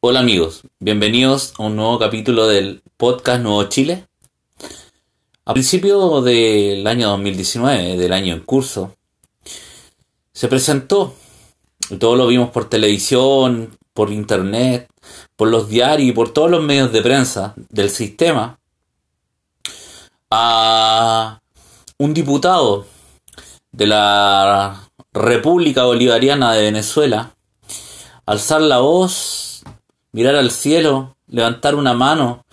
Hola amigos, bienvenidos a un nuevo capítulo del podcast Nuevo Chile. A principio del año 2019, del año en curso, se presentó, y todos lo vimos por televisión, por internet, por los diarios y por todos los medios de prensa del sistema, a un diputado de la República Bolivariana de Venezuela alzar la voz, mirar al cielo, levantar una mano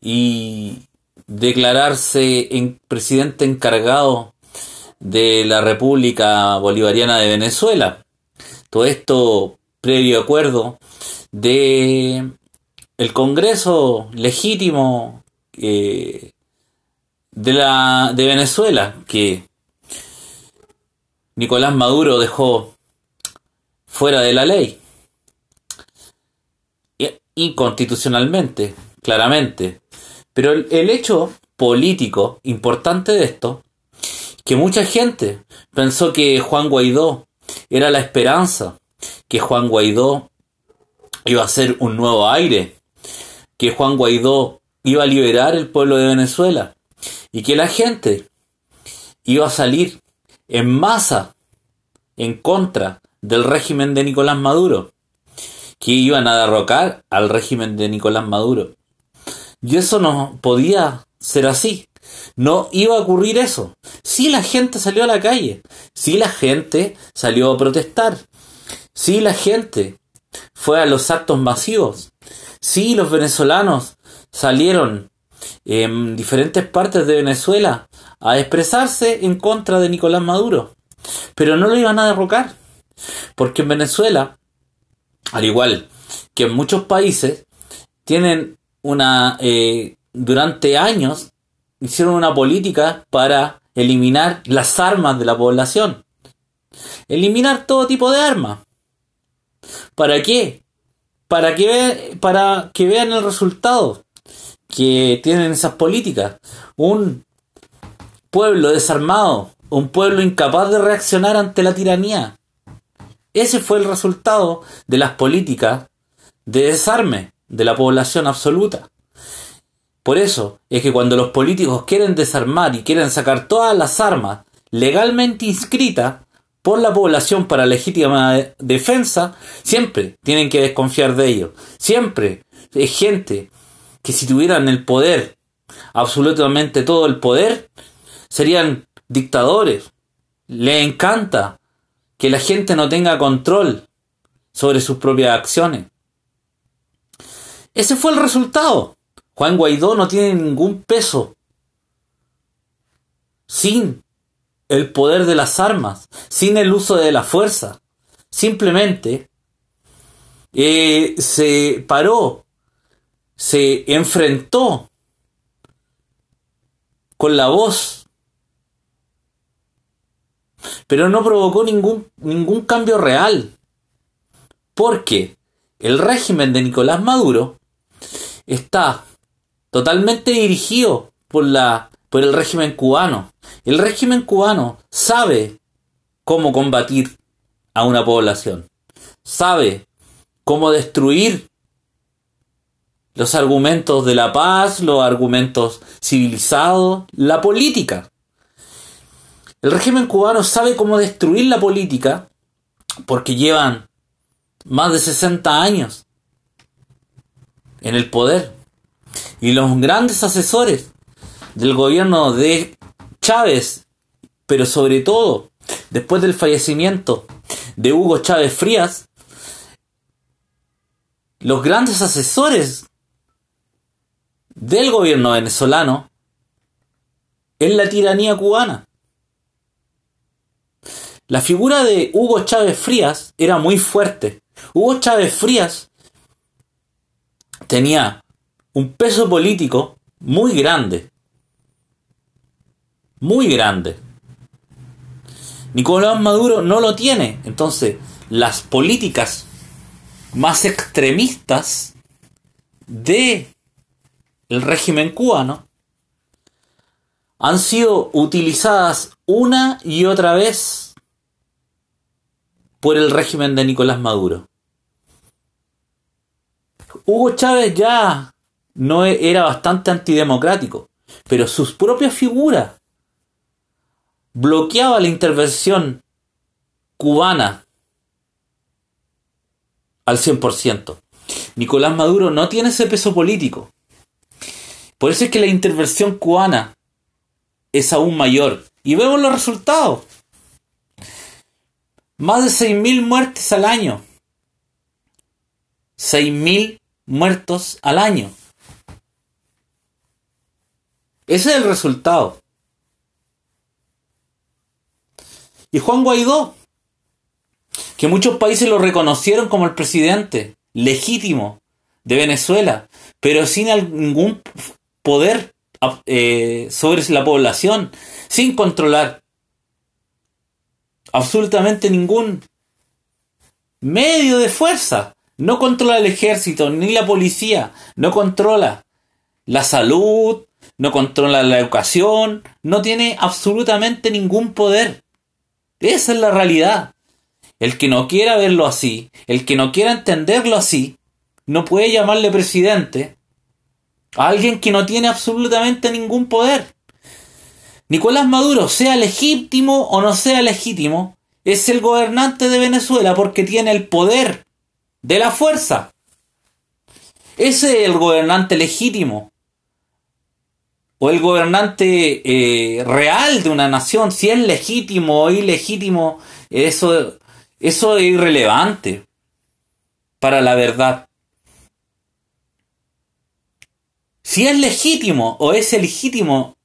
y declararse en presidente encargado de la República Bolivariana de Venezuela. Todo esto previo acuerdo de el Congreso legítimo eh, de la de Venezuela que Nicolás Maduro dejó fuera de la ley. Inconstitucionalmente, claramente. Pero el, hecho político importante de esto, que mucha gente pensó que Juan Guaidó era la esperanza, que Juan Guaidó iba a ser un nuevo aire, que Juan Guaidó iba a liberar el pueblo de Venezuela y que la gente iba a salir en masa en contra del régimen de Nicolás Maduro, que iban a derrocar al régimen de Nicolás Maduro. Y eso no podía ser así. No iba a ocurrir eso. Si la gente salió a la calle, si la gente salió a protestar, si la gente fue a los actos masivos, si los venezolanos salieron en diferentes partes de Venezuela a expresarse en contra de Nicolás Maduro. Pero no lo iban a derrocar. Porque en Venezuela, al igual que en muchos países, tienen una... Eh, durante años hicieron una política para eliminar las armas de la población. Eliminar todo tipo de armas. ¿Para qué? Para que, para que vean el resultado que tienen esas políticas. Un pueblo desarmado, un pueblo incapaz de reaccionar ante la tiranía. Ese fue el resultado de las políticas de desarme de la población absoluta. Por eso es que cuando los políticos quieren desarmar y quieren sacar todas las armas legalmente inscritas por la población para legítima defensa, siempre tienen que desconfiar de ellos. Siempre es gente que si tuvieran el poder, absolutamente todo el poder, serían dictadores. Le encanta que la gente no tenga control sobre sus propias acciones. Ese fue el resultado. Juan Guaidó no tiene ningún peso sin el poder de las armas, sin el uso de la fuerza. Simplemente eh, se paró se enfrentó con la voz, pero no provocó ningún, ningún cambio real, porque el régimen de Nicolás Maduro está totalmente dirigido por, la, por el régimen cubano. El régimen cubano sabe cómo combatir a una población, sabe cómo destruir los argumentos de la paz, los argumentos civilizados, la política. El régimen cubano sabe cómo destruir la política porque llevan más de 60 años en el poder. Y los grandes asesores del gobierno de Chávez, pero sobre todo después del fallecimiento de Hugo Chávez Frías, los grandes asesores del gobierno venezolano es la tiranía cubana. La figura de Hugo Chávez Frías era muy fuerte. Hugo Chávez Frías tenía un peso político muy grande. Muy grande. Nicolás Maduro no lo tiene. Entonces, las políticas más extremistas de régimen cubano han sido utilizadas una y otra vez por el régimen de Nicolás Maduro. Hugo Chávez ya no e- era bastante antidemocrático, pero sus propias figuras bloqueaba la intervención cubana al 100%. Nicolás Maduro no tiene ese peso político. Por eso es que la intervención cubana es aún mayor. Y vemos los resultados. Más de 6.000 muertes al año. 6.000 muertos al año. Ese es el resultado. Y Juan Guaidó, que muchos países lo reconocieron como el presidente legítimo de Venezuela, pero sin ningún poder eh, sobre la población, sin controlar absolutamente ningún medio de fuerza. No controla el ejército ni la policía, no controla la salud, no controla la educación, no tiene absolutamente ningún poder. Esa es la realidad. El que no quiera verlo así, el que no quiera entenderlo así, no puede llamarle presidente a alguien que no tiene absolutamente ningún poder. Nicolás Maduro, sea legítimo o no sea legítimo, es el gobernante de Venezuela porque tiene el poder de la fuerza. Ese es el gobernante legítimo. O el gobernante eh, real de una nación. Si es legítimo o ilegítimo, eso, eso es irrelevante para la verdad. Si es legítimo o es legítimo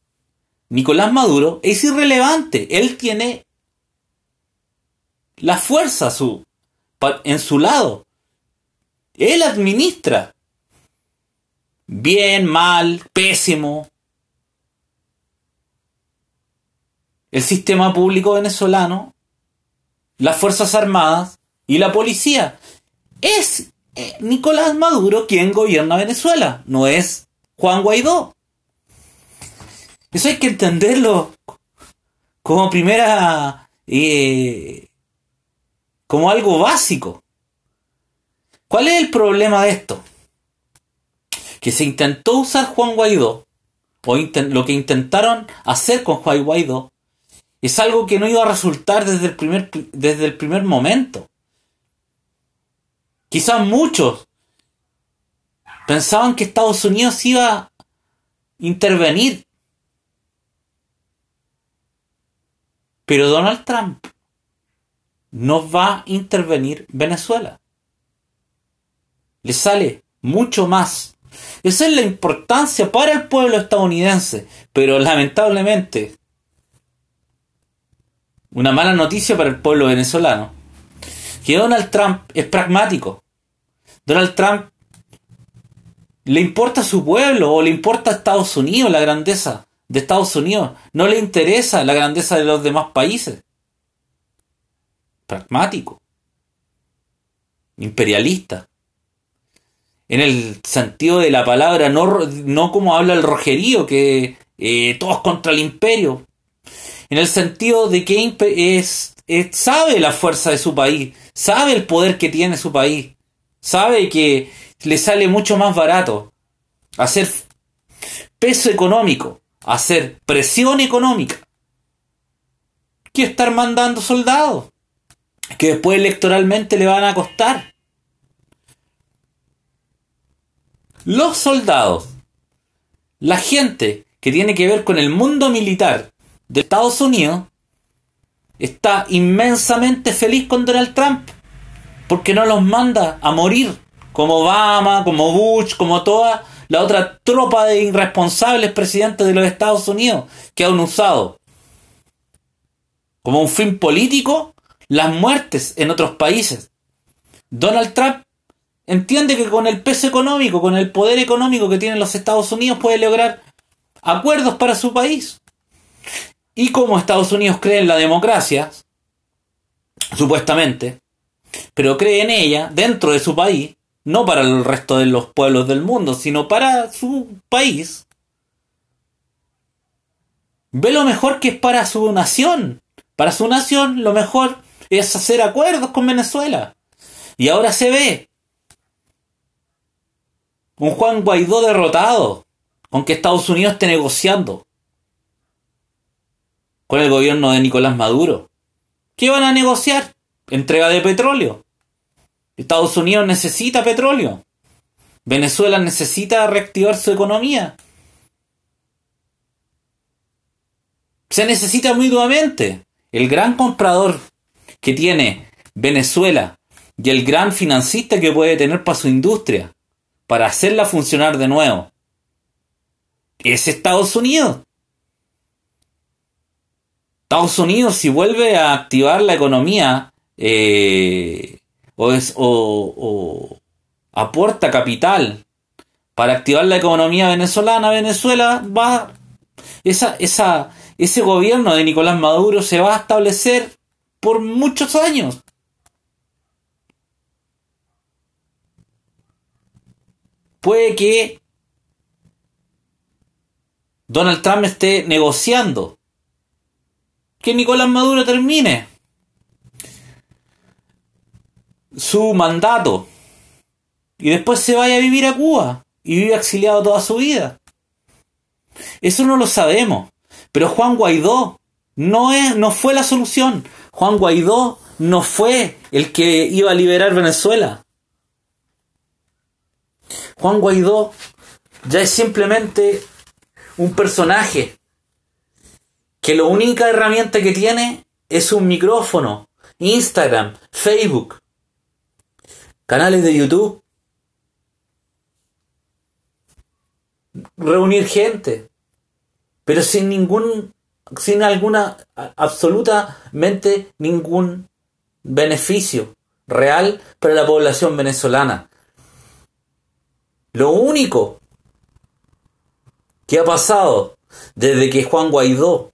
Nicolás Maduro, es irrelevante. Él tiene la fuerza su, en su lado. Él administra. Bien, mal, pésimo. El sistema público venezolano, las Fuerzas Armadas y la policía. Es eh, Nicolás Maduro quien gobierna Venezuela, no es Juan Guaidó. Eso hay que entenderlo como primera... Eh, como algo básico. ¿Cuál es el problema de esto? Que se intentó usar Juan Guaidó, o lo que intentaron hacer con Juan Guaidó, es algo que no iba a resultar desde el primer, desde el primer momento. Quizás muchos pensaban que Estados Unidos iba a intervenir. Pero Donald Trump no va a intervenir Venezuela. Le sale mucho más. Esa es la importancia para el pueblo estadounidense. Pero lamentablemente, una mala noticia para el pueblo venezolano. Que Donald Trump es pragmático. Donald Trump le importa a su pueblo o le importa a Estados Unidos la grandeza de Estados Unidos. No le interesa la grandeza de los demás países pragmático, imperialista. En el sentido de la palabra, no, no como habla el rojerío, que eh, todos contra el imperio. En el sentido de que es, sabe la fuerza de su país, sabe el poder que tiene su país, sabe que le sale mucho más barato hacer peso económico, hacer presión económica, que estar mandando soldados que después electoralmente le van a costar. Los soldados, la gente que tiene que ver con el mundo militar de Estados Unidos, está inmensamente feliz con Donald Trump, porque no los manda a morir, como Obama, como Bush, como toda la otra tropa de irresponsables presidentes de los Estados Unidos que han usado como un fin político las muertes en otros países. Donald Trump entiende que con el peso económico, con el poder económico que tienen los Estados Unidos, puede lograr acuerdos para su país. Y como Estados Unidos cree en la democracia, supuestamente, pero cree en ella dentro de su país, no para el resto de los pueblos del mundo, sino para su país, ve lo mejor que es para su nación. Para su nación, lo mejor es hacer acuerdos con Venezuela. Y ahora se ve. Un Juan Guaidó derrotado, con que Estados Unidos esté negociando con el gobierno de Nicolás Maduro. ¿Qué van a negociar? Entrega de petróleo. Estados Unidos necesita petróleo. Venezuela necesita reactivar su economía. Se necesita mutuamente. El gran comprador que tiene Venezuela y el gran financista que puede tener para su industria, para hacerla funcionar de nuevo, es Estados Unidos. Estados Unidos, si vuelve a activar la economía eh, o, es, o, aporta capital para activar la economía venezolana, Venezuela va, esa, esa, ese gobierno de Nicolás Maduro se va a establecer por muchos años. Puede que Donald Trump esté negociando que Nicolás Maduro termine su mandato y después se vaya a vivir a Cuba y vive exiliado toda su vida. Eso no lo sabemos. Pero Juan Guaidó no, es, no fue la solución. Juan Guaidó no fue el que iba a liberar Venezuela. Juan Guaidó ya es simplemente un personaje que la única herramienta que tiene es un micrófono, Instagram, Facebook, canales de YouTube, reunir gente, pero sin ningún, sin alguna, absolutamente ningún beneficio real para la población venezolana. Lo único que ha pasado desde que Juan Guaidó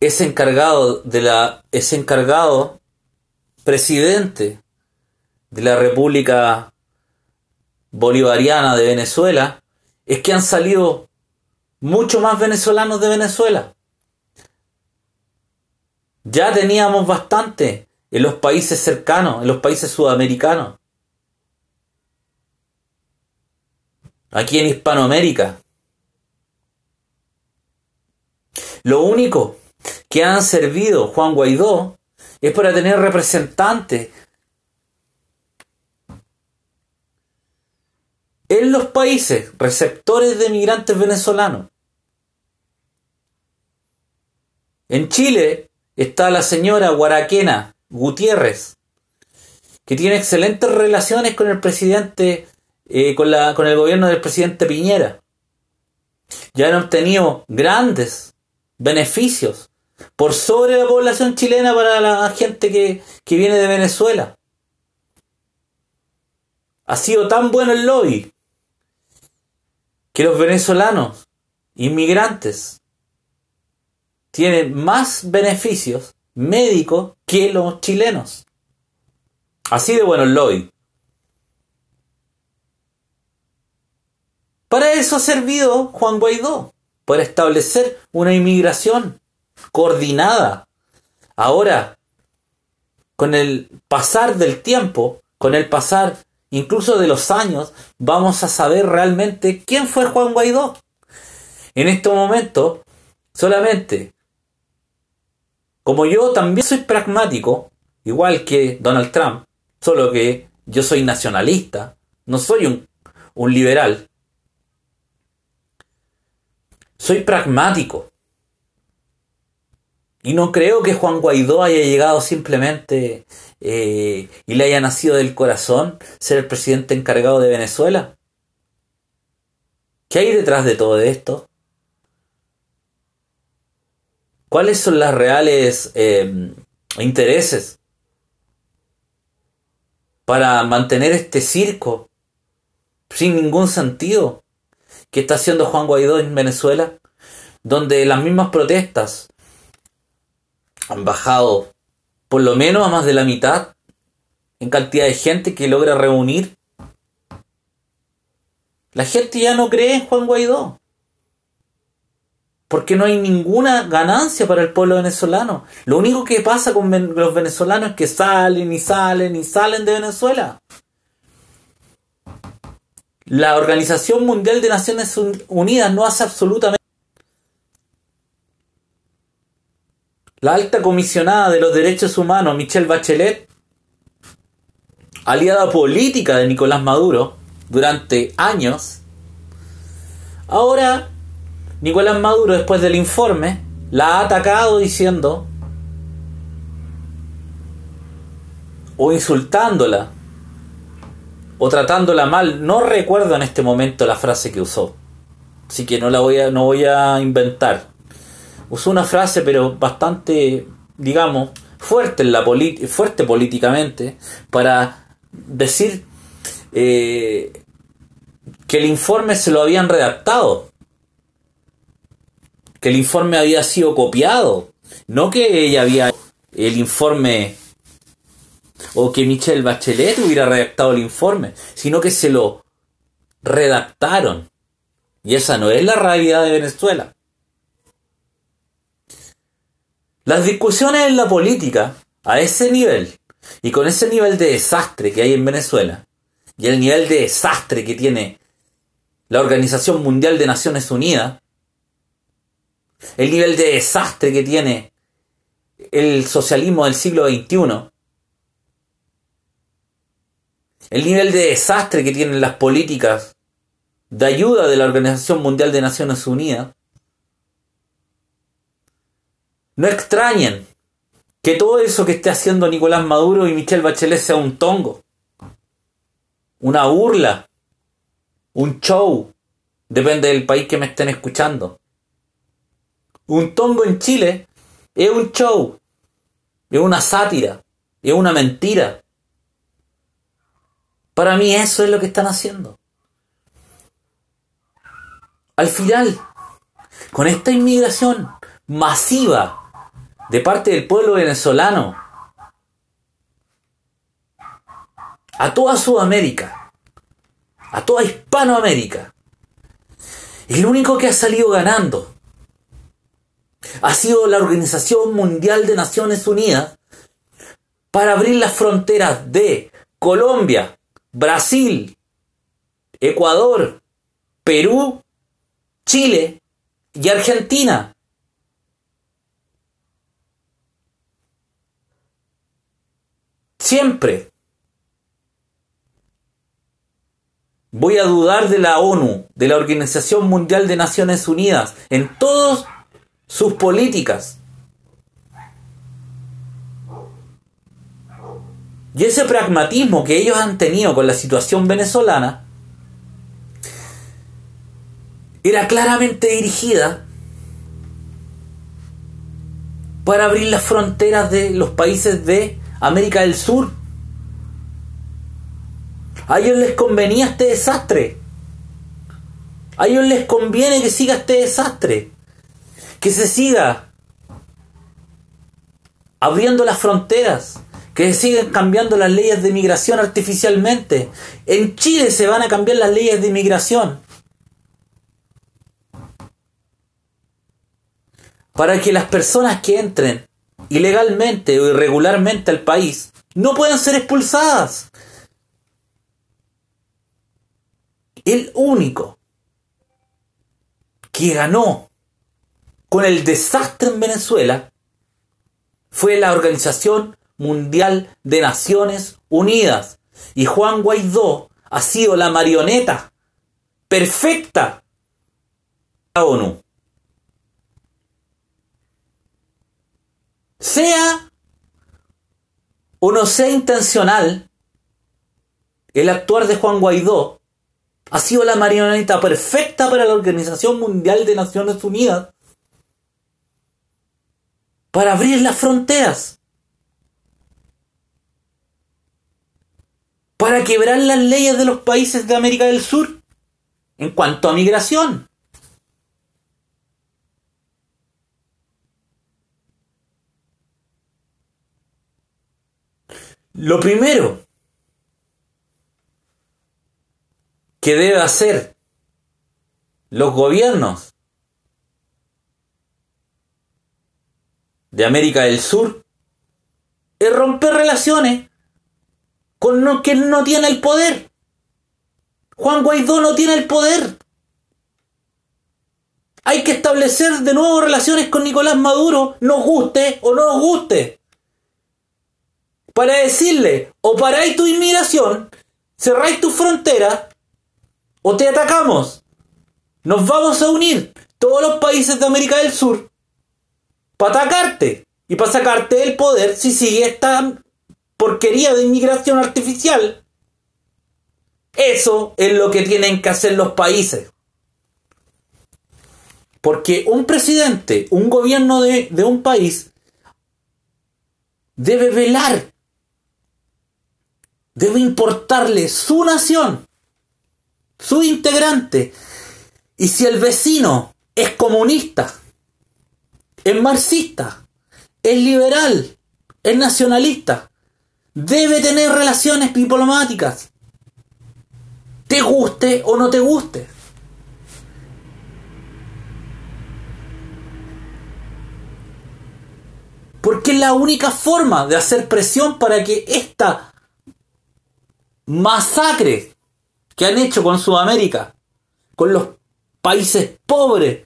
es encargado de la es encargado presidente de la República Bolivariana de Venezuela es que han salido mucho más venezolanos de Venezuela. Ya teníamos bastante en los países cercanos, en los países sudamericanos. Aquí en Hispanoamérica. Lo único que han servido Juan Guaidó es para tener representantes en los países receptores de migrantes venezolanos. En Chile está la señora Guaraquena Gutiérrez, que tiene excelentes relaciones con el presidente, eh, con, la, con el gobierno del presidente Piñera. Ya han obtenido grandes beneficios por sobre la población chilena para la gente que, que viene de Venezuela. Ha sido tan bueno el lobby que los venezolanos inmigrantes tienen más beneficios médicos que los chilenos. Así de bueno el lobby. Para eso ha servido Juan Guaidó, para establecer una inmigración coordinada. Ahora, con el pasar del tiempo, con el pasar incluso de los años, vamos a saber realmente quién fue Juan Guaidó. En este momento, solamente, como yo también soy pragmático, igual que Donald Trump, solo que yo soy nacionalista, no soy un, un liberal, soy pragmático. Y no creo que Juan Guaidó haya llegado simplemente eh, y le haya nacido del corazón ser el presidente encargado de Venezuela. ¿Qué hay detrás de todo esto? ¿Cuáles son los reales eh, intereses para mantener este circo sin ningún sentido que está haciendo Juan Guaidó en Venezuela? Donde las mismas protestas han bajado por lo menos a más de la mitad en cantidad de gente que logra reunir. La gente ya no cree en Juan Guaidó. Porque no hay ninguna ganancia para el pueblo venezolano. Lo único que pasa con los venezolanos es que salen y salen y salen de Venezuela. La Organización Mundial de Naciones Unidas no hace absolutamente... La alta comisionada de los derechos humanos, Michelle Bachelet, aliada política de Nicolás Maduro durante años, ahora Nicolás Maduro, después del informe, la ha atacado diciendo o insultándola o tratándola mal. No recuerdo en este momento la frase que usó. Así que no la voy a, no voy a inventar. Usó una frase pero bastante, digamos, fuerte, en la fuerte políticamente para decir eh, que el informe se lo habían redactado que el informe había sido copiado, no que ella había el informe o que Michelle Bachelet hubiera redactado el informe, sino que se lo redactaron. Y esa no es la realidad de Venezuela. Las discusiones en la política, a ese nivel, y con ese nivel de desastre que hay en Venezuela, y el nivel de desastre que tiene la Organización Mundial de Naciones Unidas, el nivel de desastre que tiene el socialismo del siglo XXI, el nivel de desastre que tienen las políticas de ayuda de la Organización Mundial de Naciones Unidas, no extrañen que todo eso que esté haciendo Nicolás Maduro y Michelle Bachelet sea un tongo, una burla, un show, depende del país que me estén escuchando. Un tongo en Chile es un show, es una sátira, es una mentira. Para mí eso es lo que están haciendo. Al final, con esta inmigración masiva de parte del pueblo venezolano a toda Sudamérica, a toda Hispanoamérica, el único que ha salido ganando ha sido la Organización Mundial de Naciones Unidas para abrir las fronteras de Colombia, Brasil, Ecuador, Perú, Chile y Argentina. Siempre voy a dudar de la ONU, de la Organización Mundial de Naciones Unidas, en todos sus políticas. Y ese pragmatismo que ellos han tenido con la situación venezolana era claramente dirigida para abrir las fronteras de los países de América del Sur. A ellos les convenía este desastre. A ellos les conviene que siga este desastre que se siga abriendo las fronteras, que se sigan cambiando las leyes de inmigración artificialmente. En Chile se van a cambiar las leyes de inmigración. Para que las personas que entren ilegalmente o irregularmente al país no puedan ser expulsadas. El único que ganó con el desastre en Venezuela fue la Organización Mundial de Naciones Unidas. Y Juan Guaidó ha sido la marioneta perfecta de la ONU. Sea o no sea intencional, el actuar de Juan Guaidó ha sido la marioneta perfecta para la Organización Mundial de Naciones Unidas para abrir las fronteras, para quebrar las leyes de los países de América del Sur en cuanto a migración. Lo primero que debe hacer los gobiernos de América del Sur es romper relaciones con quien no tiene el poder. Juan Guaidó no tiene el poder. Hay que establecer de nuevo relaciones con Nicolás Maduro, nos guste o no nos guste. Para decirle, o paráis tu inmigración, cerráis tu frontera, o te atacamos. Nos vamos a unir todos los países de América del Sur para atacarte y para sacarte del poder si sigue esta porquería de inmigración artificial. Eso es lo que tienen que hacer los países. Porque un presidente, un gobierno de, de un país, debe velar, debe importarle su nación, su integrante. Y si el vecino es comunista, es marxista, es liberal, es nacionalista, debe tener relaciones diplomáticas, te guste o no te guste. Porque es la única forma de hacer presión para que esta masacre que han hecho con Sudamérica, con los países pobres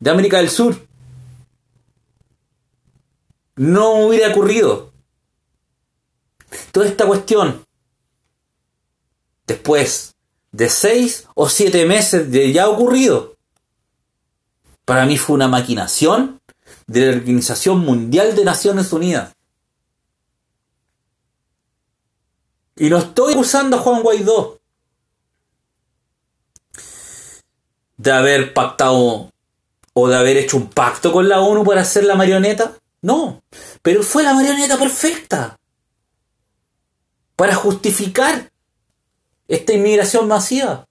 de América del Sur, no hubiera ocurrido. Toda esta cuestión, después de seis o siete meses de ya ocurrido, para mí fue una maquinación de la Organización Mundial de Naciones Unidas. Y no estoy acusando a Juan Guaidó de haber pactado o de haber hecho un pacto con la ONU para hacer la marioneta. No, pero fue la marioneta perfecta para justificar esta inmigración masiva.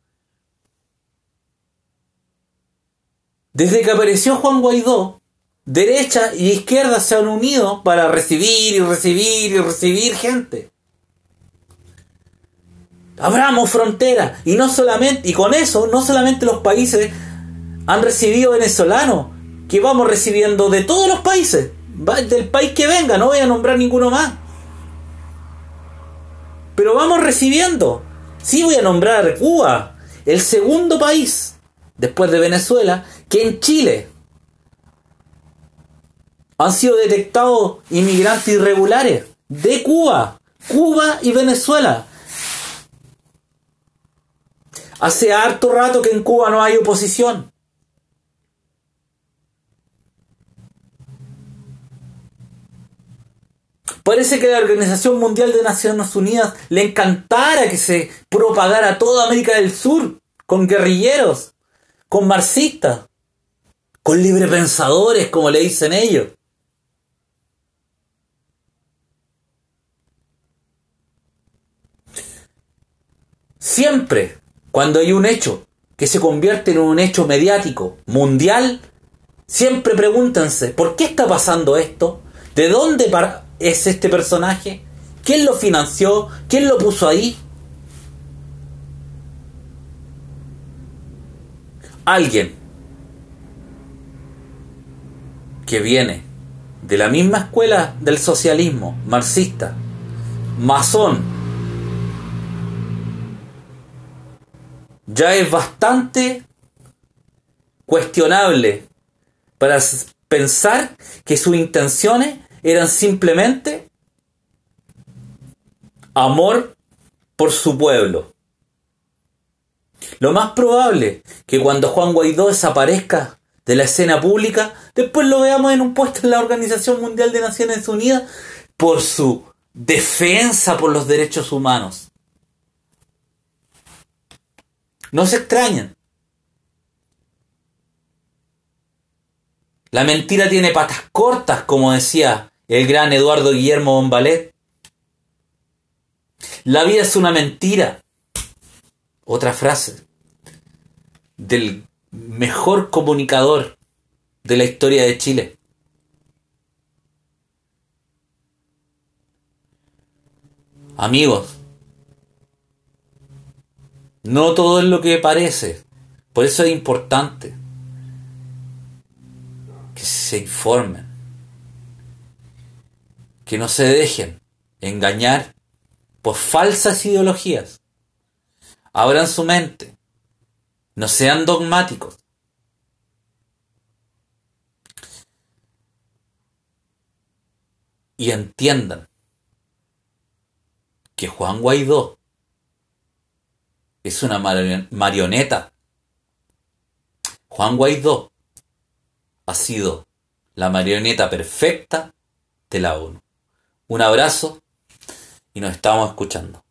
Desde que apareció Juan Guaidó, derecha y izquierda se han unido para recibir y recibir y recibir gente. Abramos frontera y no solamente y con eso no solamente los países han recibido venezolanos, que vamos recibiendo de todos los países del país que venga, no voy a nombrar ninguno más. Pero vamos recibiendo. Sí voy a nombrar Cuba, el segundo país, después de Venezuela, que en Chile han sido detectados inmigrantes irregulares de Cuba, Cuba y Venezuela. Hace harto rato que en Cuba no hay oposición. Parece que a la Organización Mundial de Naciones Unidas le encantara que se propagara toda América del Sur con guerrilleros, con marxistas, con librepensadores, como le dicen ellos. Siempre, cuando hay un hecho que se convierte en un hecho mediático, mundial, siempre pregúntense, ¿por qué está pasando esto? ¿De dónde es este personaje? ¿Quién lo financió? ¿Quién lo puso ahí? Alguien que viene de la misma escuela del socialismo, marxista, masón, ya es bastante cuestionable para pensar que sus intenciones eran simplemente amor por su pueblo. Lo más probable que cuando Juan Guaidó desaparezca de la escena pública, después lo veamos en un puesto en la Organización Mundial de Naciones Unidas por su defensa por los derechos humanos. No se extrañan. La mentira tiene patas cortas, como decía el gran Eduardo Guillermo Bombalet. La vida es una mentira. Otra frase del mejor comunicador de la historia de Chile. Amigos, no todo es lo que parece. Por eso es importante que se informen que no se dejen engañar por falsas ideologías. Abran su mente. No sean dogmáticos. Y entiendan que Juan Guaidó es una marioneta. Juan Guaidó ha sido la marioneta perfecta de la ONU. Un abrazo y nos estamos escuchando.